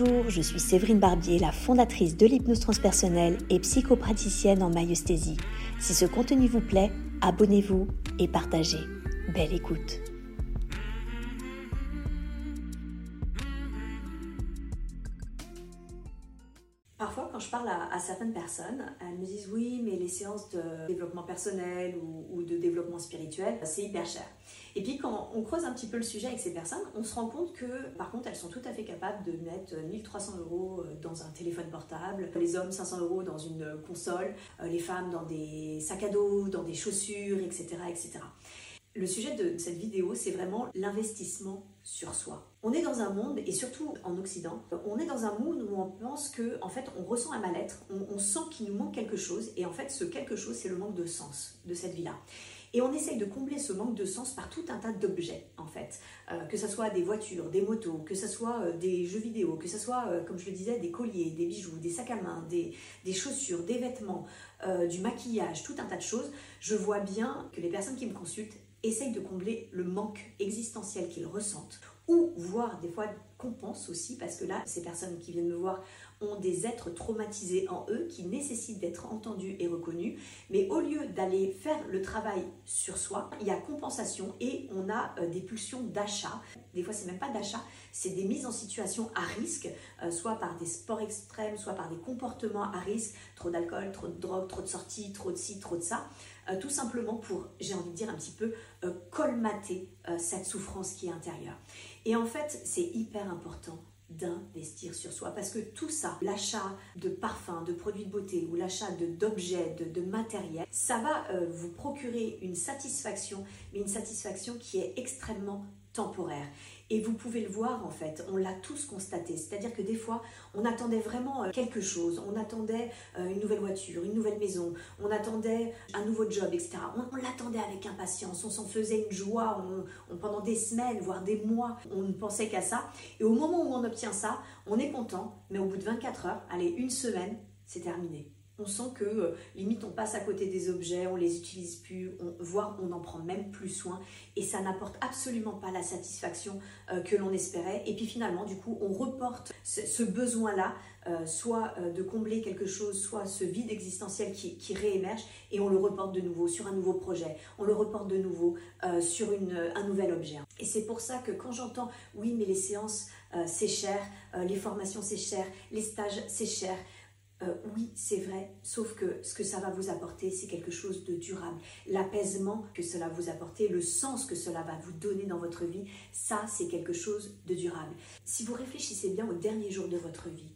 Bonjour, je suis Séverine Barbier, la fondatrice de l'hypnose transpersonnelle et psychopraticienne en maïesthésie. Si ce contenu vous plaît, abonnez-vous et partagez. Belle écoute. Parfois, quand je parle à, certaines personnes, elles me disent oui, mais les séances de développement personnel ou de développement spirituel, c'est hyper cher. Et puis quand on creuse un petit peu le sujet avec ces personnes, on se rend compte que par contre elles sont tout à fait capables de mettre 1300 euros euh, dans un téléphone portable, les hommes 500 euros dans une console, euh, les femmes dans des sacs à dos, dans des chaussures, etc. etc. Le sujet de cette vidéo, c'est vraiment l'investissement sur soi. On est dans un monde, et surtout en Occident, on est dans un monde où on pense que, en fait, on ressent un mal-être, on sent qu'il nous manque quelque chose, et en fait, ce quelque chose, c'est le manque de sens de cette vie-là. Et on essaye de combler ce manque de sens par tout un tas d'objets, en fait. Euh, que ce soit des voitures, des motos, que ce soit euh, des jeux vidéo, que ce soit, euh, comme je le disais, des colliers, des bijoux, des sacs à main, des, des chaussures, des vêtements, du maquillage, tout un tas de choses. Je vois bien que les personnes qui me consultent essayent de combler le manque existentiel qu'ils ressentent ou voire des fois compensent aussi parce que là, ces personnes qui viennent me voir ont des êtres traumatisés en eux qui nécessitent d'être entendus et reconnus. Mais au lieu d'aller faire le travail sur soi, il y a compensation et on a euh, des pulsions d'achat. Des fois, c'est même pas d'achat, c'est des mises en situation à risque, euh, soit par des sports extrêmes, soit par des comportements à risque, trop d'alcool, trop de drogue, trop de sorties, trop de ci, trop de ça. Euh, tout simplement pour, j'ai envie de dire un petit peu, colmater cette souffrance qui est intérieure. Et en fait, c'est hyper important d'investir sur soi. Parce que tout ça, l'achat de parfums, de produits de beauté ou l'achat d'objets, de, de, matériel, ça va euh, vous procurer une satisfaction, mais une satisfaction qui est extrêmement temporaire. Et vous pouvez le voir en fait, on l'a tous constaté. C'est-à-dire que des fois, on attendait vraiment euh, quelque chose. On attendait euh, une nouvelle voiture, une nouvelle maison, on attendait un nouveau job, etc. On, l'attendait avec impatience, on s'en faisait une joie on, pendant des semaines, voire des mois. On ne pensait qu'à ça. Et au moment où on obtient ça, on est content, mais au bout de 24 heures, allez, une semaine, c'est terminé. On sent que euh, limite on passe à côté des objets, on les utilise plus, voire on n'en prend même plus soin et ça n'apporte absolument pas la satisfaction euh, que l'on espérait. Et puis finalement, du coup, on reporte ce, besoin-là, euh, soit de combler quelque chose, soit ce vide existentiel qui, réémerge et on le reporte de nouveau sur un nouveau projet, on le reporte de nouveau sur un nouvel objet. Et c'est pour ça que quand j'entends oui, mais les séances c'est cher, les formations c'est cher, les stages c'est cher. Euh, oui, c'est vrai, sauf que ce que ça va vous apporter, c'est quelque chose de durable. L'apaisement que cela vous apporter, le sens que cela va vous donner dans votre vie, ça, c'est quelque chose de durable. Si vous réfléchissez bien au dernier jour de votre vie,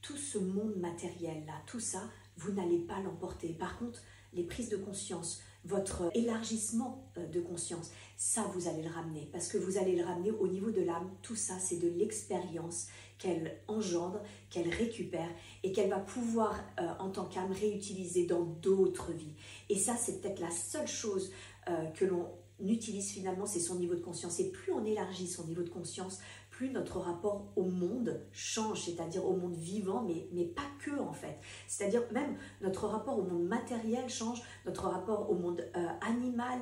tout ce monde matériel-là, tout ça, vous n'allez pas l'emporter. Par contre, les prises de conscience, votre élargissement euh, de conscience, ça, vous allez le ramener. Parce que vous allez le ramener au niveau de l'âme. Tout ça, c'est de l'expérience qu'elle engendre, qu'elle récupère et qu'elle va pouvoir, euh, en tant qu'âme, réutiliser dans d'autres vies. Et ça, c'est peut-être la seule chose euh, que l'on utilise finalement, c'est son niveau de conscience. Et plus on élargit son niveau de conscience, plus notre rapport au monde change, c'est-à-dire au monde vivant, mais, mais pas que en fait. C'est-à-dire même notre rapport au monde matériel change, notre rapport au monde euh, animal,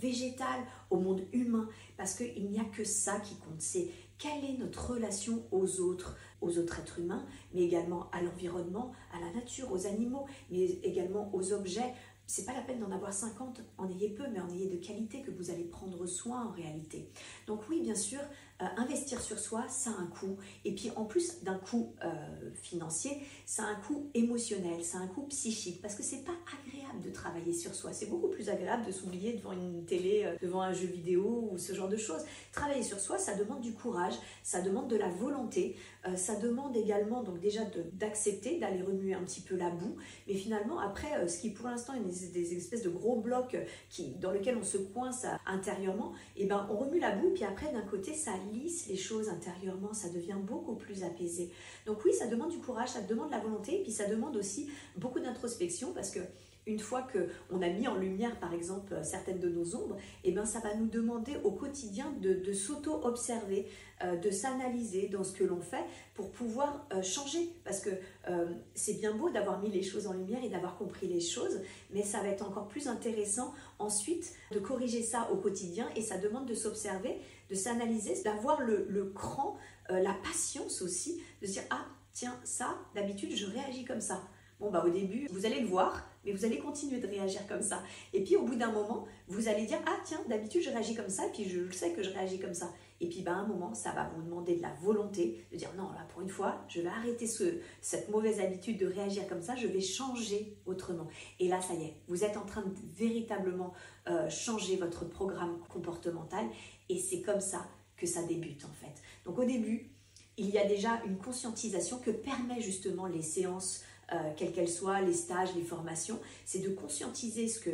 végétal, au monde humain, parce qu'il n'y a que ça qui compte. Quelle est notre relation aux autres, aux autres êtres humains, mais également à l'environnement, à la nature, aux animaux, mais également aux objets, c'est pas la peine d'en avoir 50, en ayez peu, mais en ayez de qualité que vous allez prendre soin en réalité. Donc oui, bien sûr, euh, investir sur soi, ça a un coût. Et puis en plus d'un coût euh, financier, ça a un coût émotionnel, ça a un coût psychique, parce que c'est pas agréable de travailler sur soi. C'est beaucoup plus agréable de s'oublier devant une télé, euh, devant un jeu vidéo ou ce genre de choses. Travailler sur soi, ça demande du courage, ça demande de la volonté, ça demande également donc déjà d'accepter d'aller remuer un petit peu la boue, mais finalement après, ce qui pour l'instant est des espèces de gros blocs qui, dans lesquels on se coince intérieurement, et eh ben on remue la boue, puis après d'un côté ça lisse les choses intérieurement, ça devient beaucoup plus apaisé. Donc oui, ça demande du courage, ça demande la volonté, et puis ça demande aussi beaucoup d'introspection parce que une fois que on a mis en lumière, par exemple, certaines de nos ombres, eh ben, ça va nous demander au quotidien de, s'auto-observer, euh, de s'analyser dans ce que l'on fait pour pouvoir euh, changer. Parce que euh, c'est bien beau d'avoir mis les choses en lumière et d'avoir compris les choses, mais ça va être encore plus intéressant ensuite de corriger ça au quotidien et ça demande de s'observer, de s'analyser, d'avoir le, le, cran, la patience aussi, de se dire, ah, tiens, ça, d'habitude, je réagis comme ça. Bon, bah, au début, vous allez le voir, mais vous allez continuer de réagir comme ça. Et puis, au bout d'un moment, vous allez dire Ah, tiens, d'habitude, je réagis comme ça, et puis je sais que je réagis comme ça. Et puis, bah, à un moment, ça va vous demander de la volonté, de dire Non, là, pour une fois, je vais arrêter ce, cette mauvaise habitude de réagir comme ça, je vais changer autrement. Et là, ça y est, vous êtes en train de véritablement euh, changer votre programme comportemental, et c'est comme ça que ça débute, en fait. Donc, au début, il y a déjà une conscientisation que permet justement les séances euh, quelles qu'elles soient, les stages, les formations, c'est de conscientiser ce que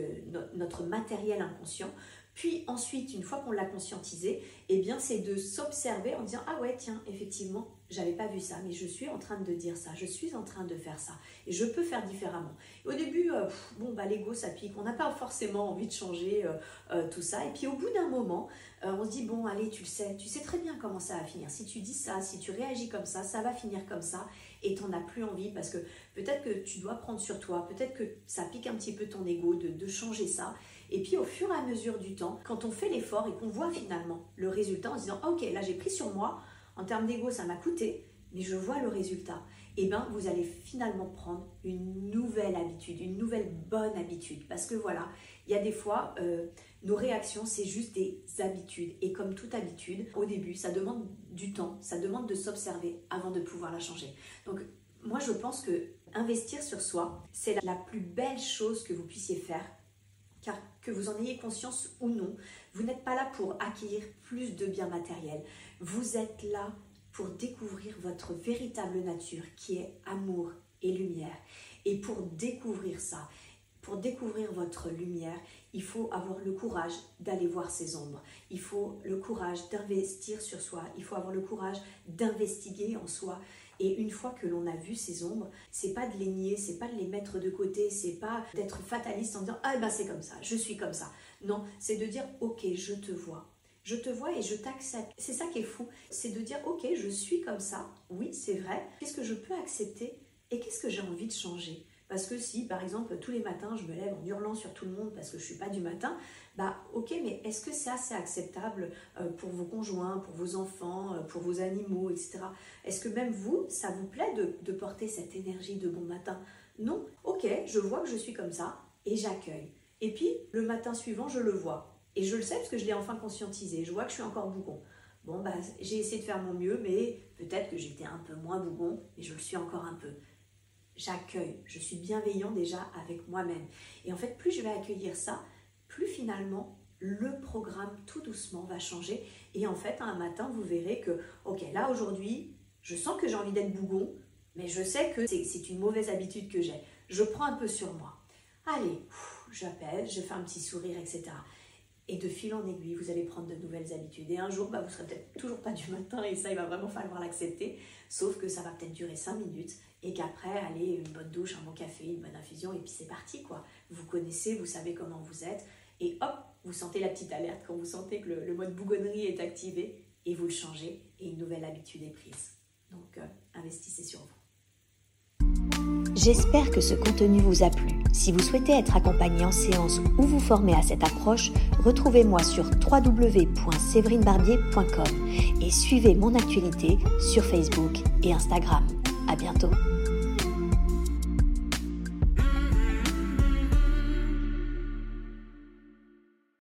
notre matériel inconscient. Puis ensuite, une fois qu'on l'a conscientisé, eh bien, c'est de s'observer en disant ah ouais tiens effectivement j'avais pas vu ça, mais je suis en train de dire ça, je suis en train de faire ça, et je peux faire différemment. au début, euh, bon bah l'ego ça pique, on n'a pas forcément envie de changer euh, tout ça, et puis au bout d'un moment, on se dit bon allez tu le sais, tu sais très bien comment ça va finir. Si tu dis ça, si tu réagis comme ça, ça va finir comme ça, et t'en as plus envie parce que peut-être que tu dois prendre sur toi, peut-être que ça pique un petit peu ton ego de, changer ça. Et puis au fur et à mesure du temps, quand on fait l'effort et qu'on voit finalement le résultat en se disant ok là j'ai pris sur moi, en termes d'ego ça m'a coûté, mais je vois le résultat, eh bien vous allez finalement prendre une nouvelle habitude, une nouvelle bonne habitude. Parce que voilà, il y a des fois, euh, nos réactions, c'est juste des habitudes. Et comme toute habitude, au début, ça demande du temps, ça demande de s'observer avant de pouvoir la changer. Donc, moi, je pense que investir sur soi, c'est la plus belle chose que vous puissiez faire. Car que vous en ayez conscience ou non, vous n'êtes pas là pour acquérir plus de biens matériels. Vous êtes là pour découvrir votre véritable nature qui est amour et lumière. Et pour découvrir ça, pour découvrir votre lumière, il faut avoir le courage d'aller voir ses ombres. Il faut le courage d'investir sur soi. Il faut avoir le courage d'investiguer en soi. Et une fois que l'on a vu ces ombres, c'est pas de les nier, c'est pas de les mettre de côté, c'est pas d'être fataliste en disant ah ben c'est comme ça, je suis comme ça. Non, c'est de dire ok, je te vois. Je te vois et je t'accepte. C'est ça qui est fou, c'est de dire ok, je suis comme ça. Oui, c'est vrai. Qu'est-ce que je peux accepter et qu'est-ce que j'ai envie de changer? Parce que si, par exemple, tous les matins, je me lève en hurlant sur tout le monde parce que je ne suis pas du matin, bah ok, mais est-ce que c'est assez acceptable euh, pour vos conjoints, pour vos enfants, euh, pour vos animaux, etc. Est-ce que même vous, ça vous plaît de, porter cette énergie de bon matin? Non Ok, je vois que je suis comme ça et j'accueille. Et puis, le matin suivant, je le vois. Et je le sais parce que je l'ai enfin conscientisé. Je vois que je suis encore bougon. Bon, bah, j'ai essayé de faire mon mieux, mais peut-être que j'étais un peu moins bougon, mais je le suis encore un peu j'accueille, je suis bienveillant déjà avec moi-même. Et en fait, plus je vais accueillir ça, plus finalement le programme tout doucement va changer. Et en fait, un matin, vous verrez que, ok, là aujourd'hui, je sens que j'ai envie d'être bougon, mais je sais que c'est une mauvaise habitude que j'ai. Je prends un peu sur moi. Allez, j'appelle, je fais un petit sourire, etc. Et de fil en aiguille, vous allez prendre de nouvelles habitudes. Et un jour, bah, vous serez peut-être toujours pas du matin et ça, il va vraiment falloir l'accepter. Sauf que ça va peut-être durer 5 minutes et qu'après, allez, une bonne douche, un bon café, une bonne infusion et puis c'est parti quoi. Vous connaissez, vous savez comment vous êtes et hop, vous sentez la petite alerte quand vous sentez que le, mode bougonnerie est activé et vous le changez et une nouvelle habitude est prise. Donc, euh, investissez sur vous. J'espère que ce contenu vous a plu. Si vous souhaitez être accompagné en séance ou vous former à cette approche, retrouvez-moi sur www.séverinebarbier.com et suivez mon actualité sur Facebook et Instagram. À bientôt.